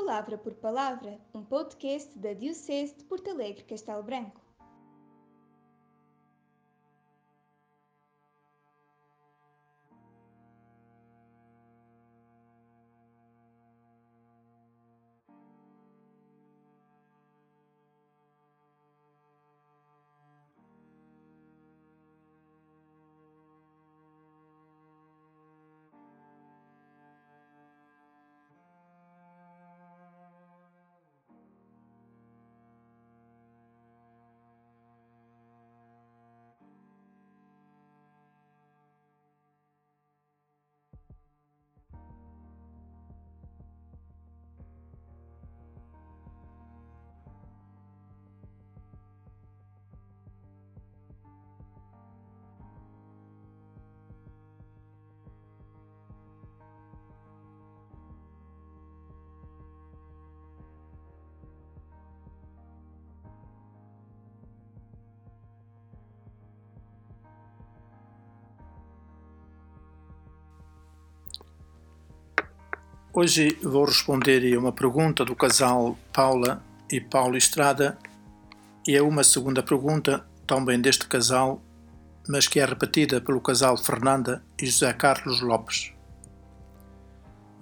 Palavra por Palavra, um podcast da Diocese de Porto Alegre Castelo Branco. Hoje vou responder a uma pergunta do casal Paula e Paulo Estrada e a uma segunda pergunta também deste casal, mas que é repetida pelo casal Fernanda e José Carlos Lopes.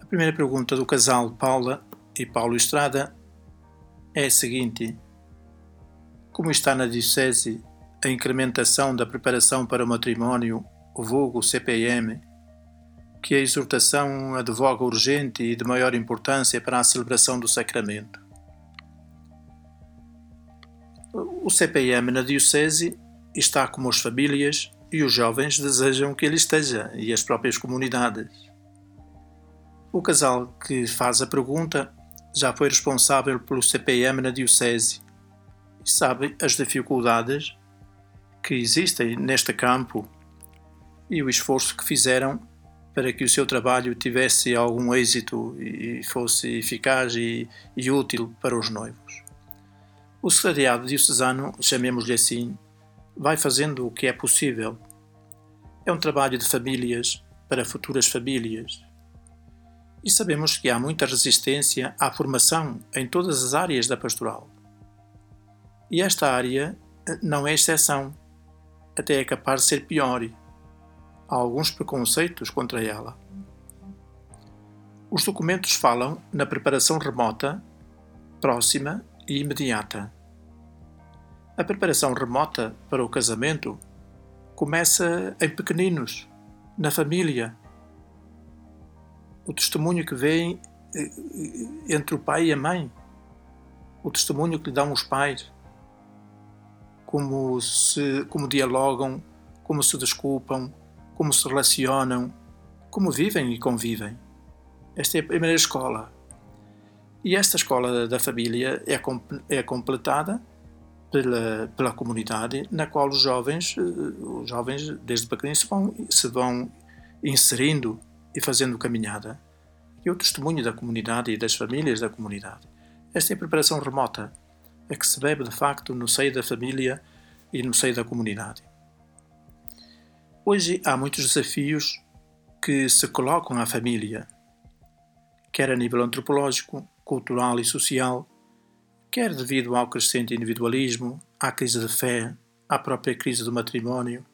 A primeira pergunta do casal Paula e Paulo Estrada é a seguinte: Como está na Diocese a incrementação da preparação para o matrimónio, o vulgo CPM, que a exortação advoga urgente e de maior importância para a celebração do sacramento. O CPM na Diocese está como as famílias e os jovens desejam que ele esteja e as próprias comunidades. O casal que faz a pergunta já foi responsável pelo CPM na Diocese e sabe as dificuldades que existem neste campo e o esforço que fizeram para que o seu trabalho tivesse algum êxito e fosse eficaz e, e útil para os noivos. O secretariado diocesano, chamemos-lhe assim, vai fazendo o que é possível. É um trabalho de famílias para futuras famílias. E sabemos que há muita resistência à formação em todas as áreas da pastoral. E esta área não é exceção, até é capaz de ser pior alguns preconceitos contra ela. Os documentos falam na preparação remota, próxima e imediata. A preparação remota para o casamento começa em pequeninos, na família. O testemunho que vem eh, entre o pai e a mãe, o testemunho que lhe dão os pais, como se como dialogam, como se desculpam, como se relacionam, como vivem e convivem. Esta é a primeira escola. E esta escola da família é, é completada pela, pela comunidade na qual os jovens, eh, os jovens desde pequeninos se vão, se vão inserindo e fazendo caminhada. E o testemunho da comunidade e das famílias da comunidade. Esta é a preparação remota, a que se bebe de facto no seio da família e no seio da comunidade. Hoje há muitos desafios que se colocam à família, quer a nível antropológico, cultural e social, quer devido ao crescente individualismo, à crise de fé, à própria crise do matrimónio,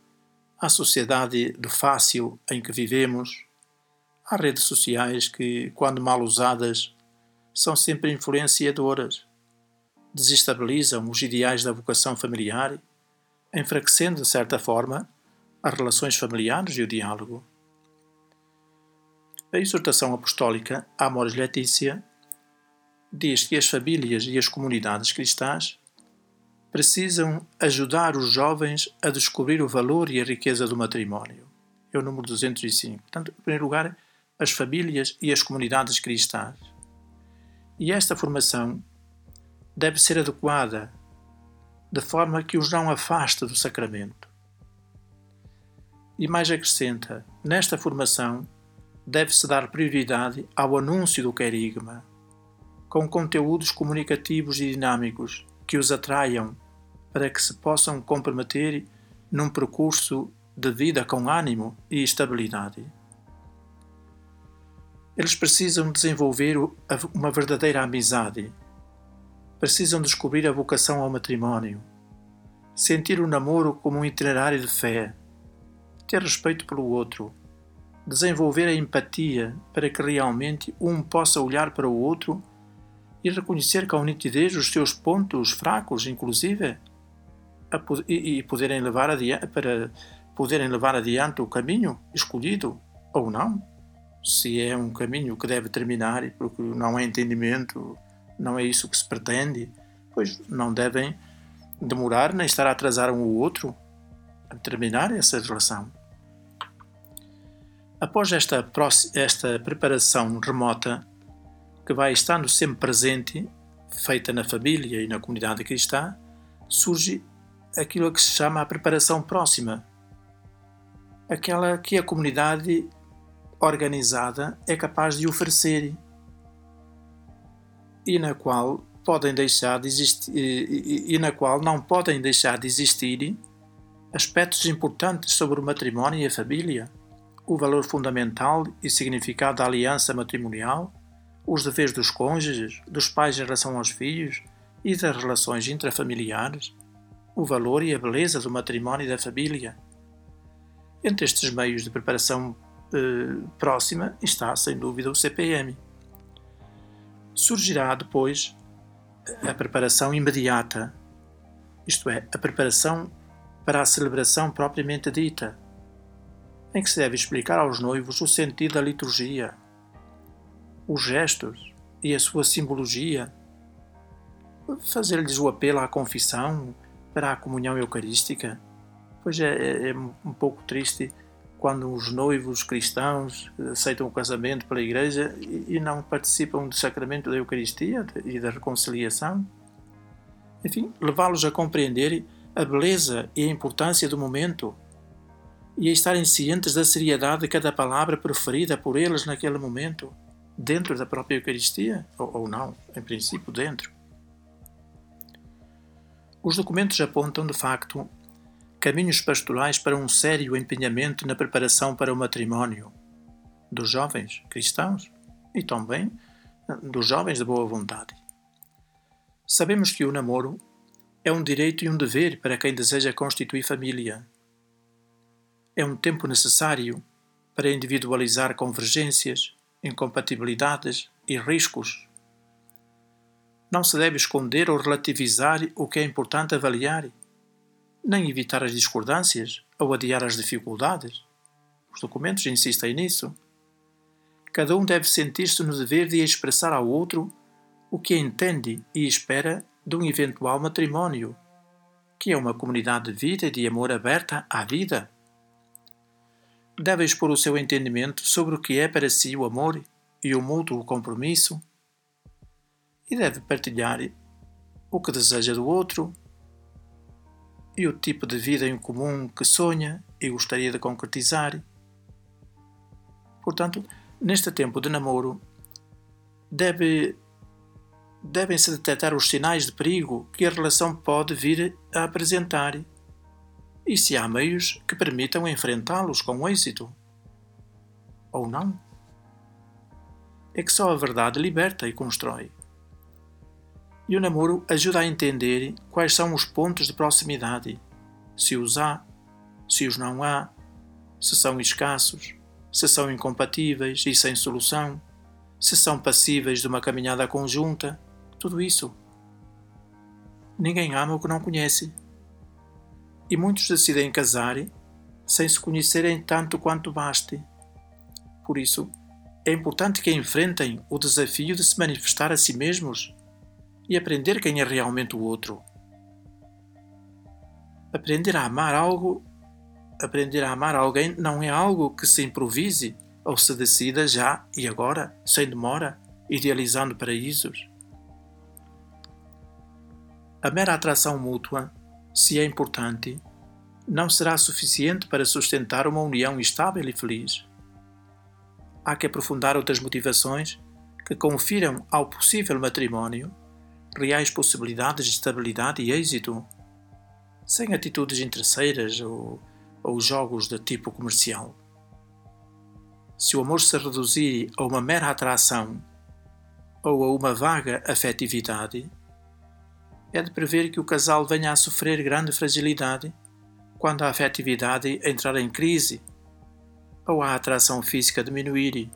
à sociedade do fácil em que vivemos, às redes sociais que, quando mal usadas, são sempre influenciadoras, desestabilizam os ideais da vocação familiar, enfraquecendo, de certa forma, as relações familiares e o diálogo. A exortação apostólica Amoris Letícia diz que as famílias e as comunidades cristãs precisam ajudar os jovens a descobrir o valor e a riqueza do matrimónio. É o número 205. Portanto, em primeiro lugar, as famílias e as comunidades cristãs. E esta formação deve ser adequada de forma que os não afaste do sacramento. E mais acrescenta: nesta formação deve-se dar prioridade ao anúncio do querigma, com conteúdos comunicativos e dinâmicos que os atraiam para que se possam comprometer num percurso de vida com ânimo e estabilidade. Eles precisam desenvolver uma verdadeira amizade. Precisam descobrir a vocação ao matrimónio. Sentir o namoro como um itinerário de fé. Ter respeito pelo outro. Desenvolver a empatia para que realmente um possa olhar para o outro e reconhecer com nitidez os seus pontos fracos, inclusive, e poderem levar adiante, para poderem levar adiante o caminho escolhido ou não se é um caminho que deve terminar, porque não é entendimento, não é isso que se pretende, pois não devem demorar nem estar a atrasar um ou outro terminar essa relação. Após esta, esta preparação remota, que vai estando sempre presente, feita na família e na comunidade cristã, surge aquilo que se chama a preparação próxima, aquela que a comunidade organizada é capaz de oferecer e na qual podem deixar de existir e na qual não podem deixar de existir aspectos importantes sobre o matrimónio e a família, o valor fundamental e significado da aliança matrimonial, os deveres dos cônjuges, dos pais em relação aos filhos e das relações intrafamiliares, o valor e a beleza do matrimónio e da família. Entre estes meios de preparação eh, próxima está, sem dúvida, o CPM. Surgirá depois a preparação imediata, isto é, a preparação para a celebração propriamente dita, em que se deve explicar aos noivos o sentido da liturgia, os gestos e a sua simbologia, fazer-lhes o apelo à confissão, para a comunhão eucarística, pois é, é, é um pouco triste quando os noivos cristãos aceitam o casamento pela Igreja e não participam do sacramento da Eucaristia e da reconciliação. Enfim, levá-los a compreender a beleza e a importância do momento e a estarem cientes da seriedade de cada palavra preferida por eles naquele momento, dentro da própria Eucaristia, ou, ou não, em princípio, dentro. Os documentos apontam, de facto, caminhos pastorais para um sério empenhamento na preparação para o matrimónio dos jovens cristãos e também dos jovens de boa vontade. Sabemos que o namoro é um direito e um dever para quem deseja constituir família. É um tempo necessário para individualizar convergências, incompatibilidades e riscos. Não se deve esconder ou relativizar o que é importante avaliar nem evitar as discordâncias ou adiar as dificuldades. Os documentos insistem nisso. Cada um deve sentir-se no dever de expressar ao outro o que entende e espera de um eventual matrimónio, que é uma comunidade de vida e de amor aberta à vida. Deve expor o seu entendimento sobre o que é para si o amor e o mútuo compromisso, e deve partilhar o que deseja do outro e o tipo de vida em comum que sonha e gostaria de concretizar. Portanto, neste tempo de namoro, deve, devem-se detectar os sinais de perigo que a relação pode vir a apresentar e se há meios que permitam enfrentá-los com êxito. Ou não. É que só a verdade liberta e constrói. E o namoro ajuda a entender quais são os pontos de proximidade, se os há, se os não há, se são escassos, se são incompatíveis e sem solução, se são passíveis de uma caminhada conjunta, tudo isso. Ninguém ama o que não conhece. E muitos decidem casar sem se conhecerem tanto quanto baste. Por isso, é importante que enfrentem o desafio de se manifestar a si mesmos e aprender quem é realmente o outro. Aprender a amar algo, aprender a amar alguém não é algo que se improvise ou se decida já e agora, sem demora, idealizando paraísos. A mera atração mútua, se é importante, não será suficiente para sustentar uma união estável e feliz. Há que aprofundar outras motivações que confiram ao possível matrimónio reais possibilidades de estabilidade e êxito, sem atitudes interesseiras ou, ou jogos de tipo comercial. se o amor se reduzir a uma mera atração ou a uma vaga afetividade, é de prever que o casal venha a sofrer grande fragilidade quando a afetividade entrar em crise ou a atração física diminuir.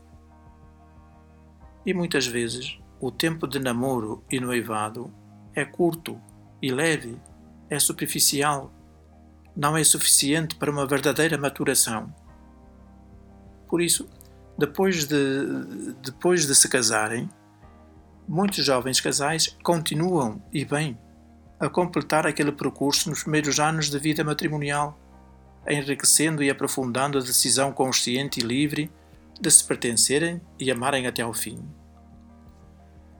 E muitas vezes o tempo de namoro e noivado é curto e leve, é superficial, não é suficiente para uma verdadeira maturação. Por isso, depois de, depois de se casarem, muitos jovens casais continuam, e bem, a completar aquele percurso nos primeiros anos de vida matrimonial, enriquecendo e aprofundando a decisão consciente e livre de se pertencerem e amarem até ao fim.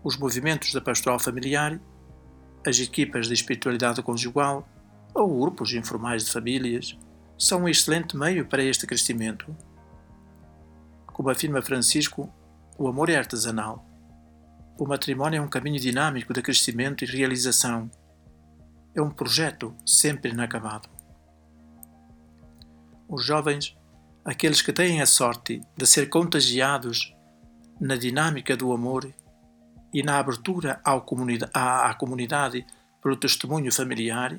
Os movimentos da pastoral familiar, as equipas de espiritualidade conjugal ou grupos informais de famílias são um excelente meio para este crescimento. Como afirma Francisco, o amor é artesanal. O matrimónio é um caminho dinâmico de crescimento e realização é um projeto sempre inacabado. Os jovens, aqueles que têm a sorte de ser contagiados na dinâmica do amor e na abertura à, à comunidade pelo testemunho familiar,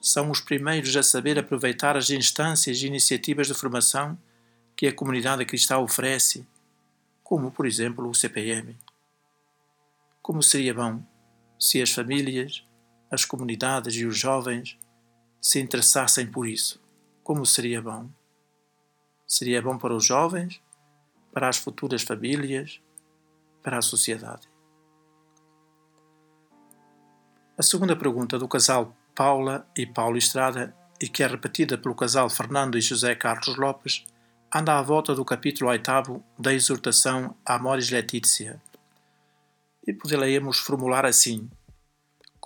são os primeiros a saber aproveitar as instâncias e iniciativas de formação que a comunidade cristã oferece, como, por exemplo, o CPM. Como seria bom se as famílias as comunidades e os jovens se interessassem por isso. Como seria bom? Seria bom para os jovens, para as futuras famílias, para a sociedade. A segunda pergunta do casal Paula e Paulo Estrada, e que é repetida pelo casal Fernando e José Carlos Lopes, anda à volta do capítulo oitavo da exortação Amoris Letícia. E poderíamos formular assim: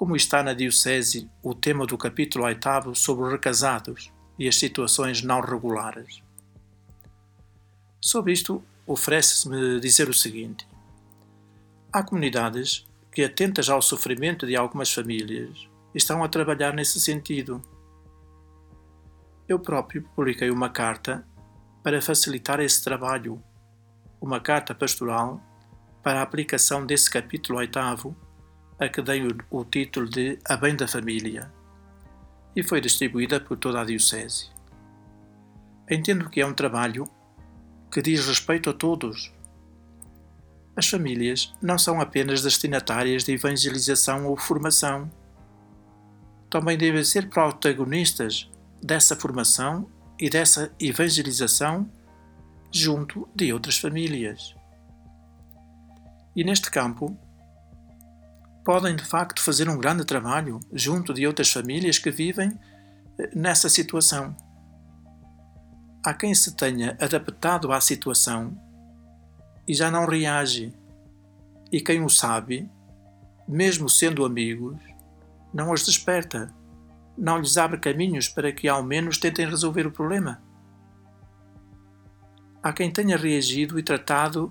como está na Diocese o tema do capítulo 8 sobre os recasados e as situações não regulares. Sobre isto, oferece-me dizer o seguinte: há comunidades que, atentas ao sofrimento de algumas famílias, estão a trabalhar nesse sentido. Eu próprio publiquei uma carta para facilitar esse trabalho, uma carta pastoral para a aplicação desse capítulo oitavo a que dei o, título de A Bem da Família e foi distribuída por toda a Diocese. Entendo que é um trabalho que diz respeito a todos. As famílias não são apenas destinatárias de evangelização ou formação. Também devem ser protagonistas dessa formação e dessa evangelização junto de outras famílias. E neste campo, podem de facto fazer um grande trabalho junto de outras famílias que vivem eh, nessa situação. Há quem se tenha adaptado à situação e já não reage, e quem o sabe, mesmo sendo amigos, não os desperta, não lhes abre caminhos para que ao menos tentem resolver o problema. Há quem tenha reagido e tratado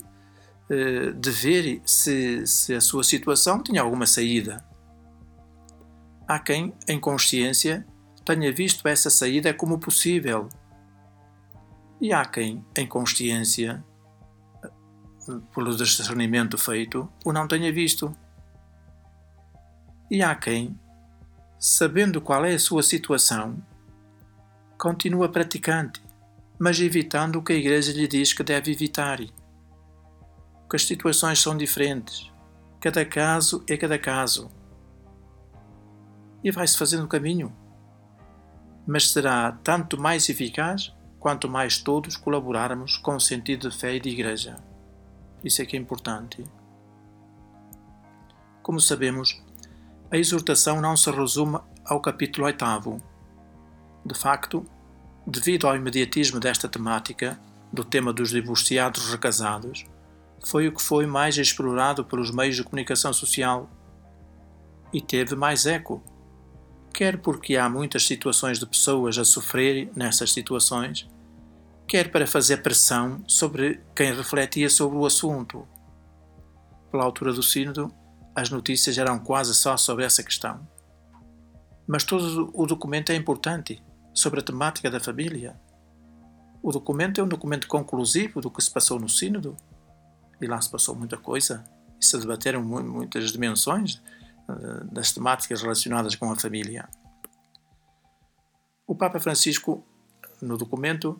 eh, de ver se, se a sua situação tinha alguma saída. Há quem, em consciência, tenha visto essa saída como possível. E há quem, em consciência, pelo discernimento feito, o não tenha visto. E há quem, sabendo qual é a sua situação, continua praticante, mas evitando o que a Igreja lhe diz que deve evitar porque as situações são diferentes. Cada caso é cada caso. E vai-se fazendo o caminho. Mas será tanto mais eficaz quanto mais todos colaborarmos com o sentido de fé e de igreja. Isso é que é importante. Como sabemos, a exortação não se resume ao capítulo 8. De facto, devido ao imediatismo desta temática, do tema dos divorciados recasados, foi o que foi mais explorado pelos meios de comunicação social e teve mais eco, quer porque há muitas situações de pessoas a sofrer nessas situações, quer para fazer pressão sobre quem refletia sobre o assunto. Pela altura do Sínodo, as notícias eram quase só sobre essa questão. Mas todo o documento é importante sobre a temática da família. O documento é um documento conclusivo do que se passou no Sínodo, lá se passou muita coisa, e se debateram muitas dimensões eh, das temáticas relacionadas com a família. O Papa Francisco, no documento,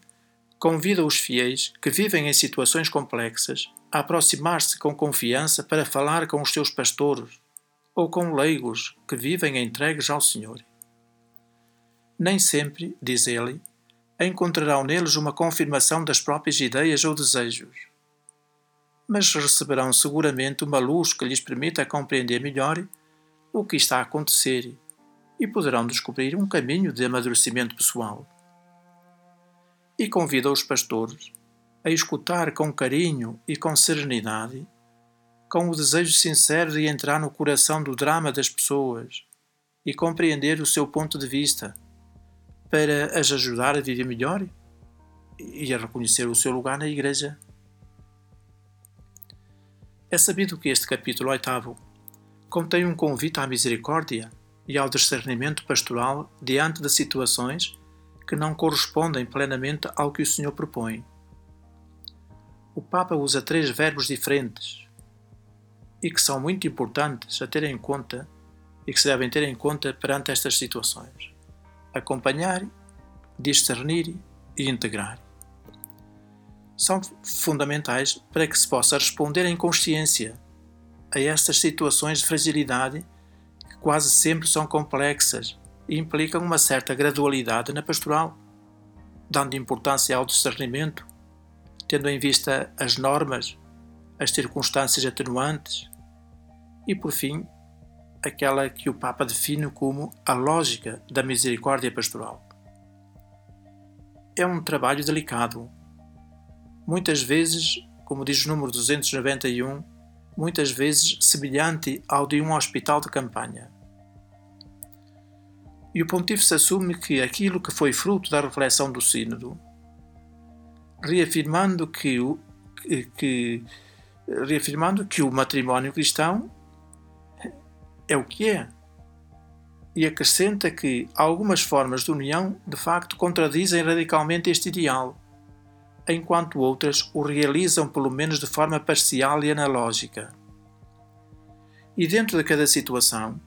convida os fiéis que vivem em situações complexas a aproximar-se com confiança para falar com os seus pastores ou com leigos que vivem entregues ao Senhor. Nem sempre, diz ele, encontrarão neles uma confirmação das próprias ideias ou desejos, mas receberão seguramente uma luz que lhes permita compreender melhor o que está a acontecer e poderão descobrir um caminho de amadurecimento pessoal e convida os pastores a escutar com carinho e com serenidade, com o desejo sincero de entrar no coração do drama das pessoas e compreender o seu ponto de vista, para as ajudar a viver melhor e a reconhecer o seu lugar na Igreja. É sabido que este capítulo oitavo contém um convite à misericórdia e ao discernimento pastoral diante de situações que não correspondem plenamente ao que o Senhor propõe. O Papa usa três verbos diferentes e que são muito importantes a ter em conta e que se devem ter em conta perante estas situações: acompanhar, discernir e integrar. São fundamentais para que se possa responder em consciência a estas situações de fragilidade que quase sempre são complexas implicam uma certa gradualidade na pastoral, dando importância ao discernimento, tendo em vista as normas, as circunstâncias atenuantes e, por fim, aquela que o Papa define como a lógica da misericórdia pastoral. É um trabalho delicado. Muitas vezes, como diz o número 291, muitas vezes semelhante ao de um hospital de campanha e o pontífice assume que aquilo que foi fruto da reflexão do Sínodo, reafirmando que o, que, reafirmando que o matrimónio cristão é o que é. E acrescenta que algumas formas de união de facto contradizem radicalmente este ideal, enquanto outras o realizam pelo menos de forma parcial e analógica. E dentro de cada situação,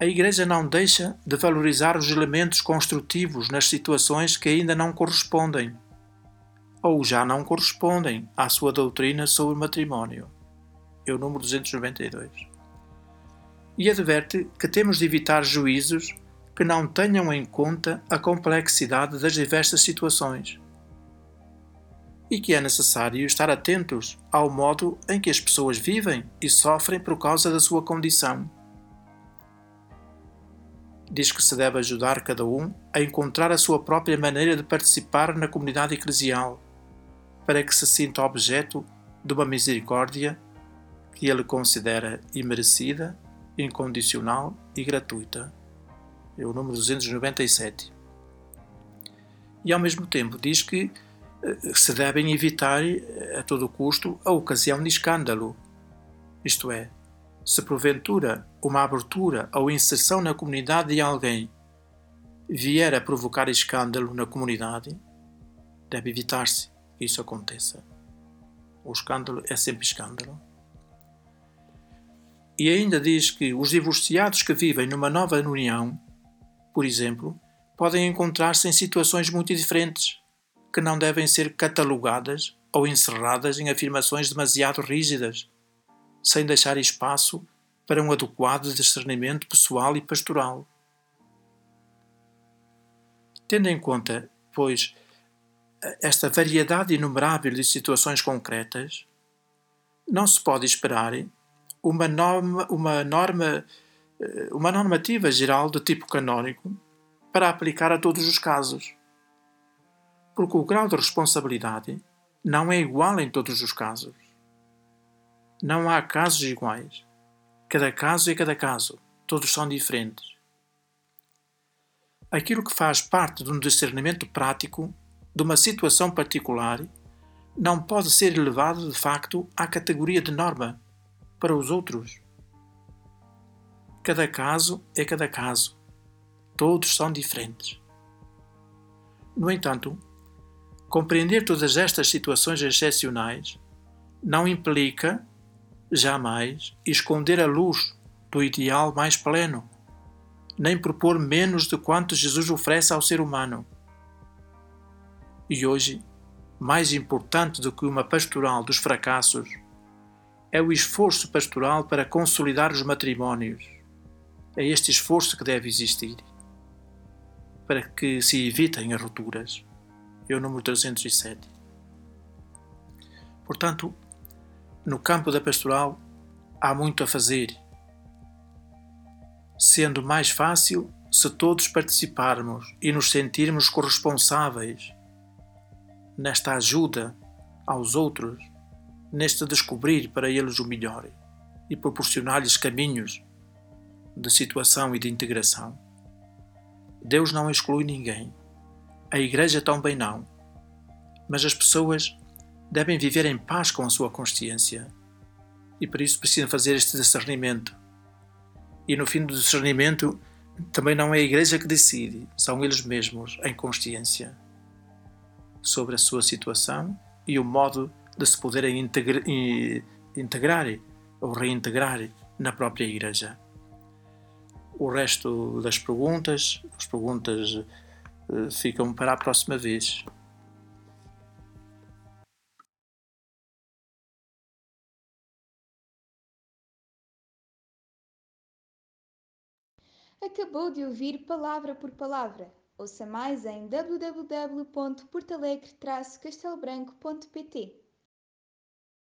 a Igreja não deixa de valorizar os elementos construtivos nas situações que ainda não correspondem ou já não correspondem à sua doutrina sobre o matrimónio. É o número 292. E adverte que temos de evitar juízos que não tenham em conta a complexidade das diversas situações e que é necessário estar atentos ao modo em que as pessoas vivem e sofrem por causa da sua condição diz que se deve ajudar cada um a encontrar a sua própria maneira de participar na comunidade eclesial, para que se sinta objeto de uma misericórdia que ele considera imerecida, incondicional e gratuita. É o número 297. E ao mesmo tempo diz que se devem evitar eh, a todo custo a ocasião de escândalo, isto é, se porventura uma abertura ou inserção na comunidade de alguém vier a provocar escândalo na comunidade, deve evitar-se que isso aconteça. O escândalo é sempre escândalo. E ainda diz que os divorciados que vivem numa nova união, por exemplo, podem encontrar-se em situações muito diferentes, que não devem ser catalogadas ou encerradas em afirmações demasiado rígidas sem deixar espaço para um adequado discernimento pessoal e pastoral. Tendo em conta, pois, esta variedade inumerável de situações concretas, não se pode esperar uma norma, uma norma, uma normativa geral de tipo canónico para aplicar a todos os casos. Porque o grau de responsabilidade não é igual em todos os casos. Não há casos iguais. Cada caso é cada caso. Todos são diferentes. Aquilo que faz parte de um discernimento prático de uma situação particular não pode ser elevado de facto à categoria de norma para os outros. Cada caso é cada caso. Todos são diferentes. No entanto, Compreender todas estas situações excepcionais não implica, jamais, esconder a luz do ideal mais pleno, nem propor menos de quanto Jesus oferece ao ser humano. E hoje, mais importante do que uma pastoral dos fracassos, é o esforço pastoral para consolidar os matrimónios. É este esforço que deve existir para que se evitem as rupturas. É o número 307. Portanto, no campo da pastoral há muito a fazer, sendo mais fácil se todos participarmos e nos sentirmos corresponsáveis nesta ajuda aos outros, neste descobrir para eles o melhor e proporcionar-lhes caminhos de situação e de integração. Deus não exclui ninguém. A Igreja também não. Mas as pessoas devem viver em paz com a sua consciência. E por isso precisam fazer este discernimento. E no fim do discernimento, também não é a Igreja que decide, são eles mesmos, em consciência, sobre a sua situação e o modo de se poderem integra integrar ou reintegrar na própria Igreja. O resto das perguntas, as perguntas ficam para a próxima vez. Acabou de ouvir Palavra por Palavra. Ouça mais em www.portalegre-castelobranco.pt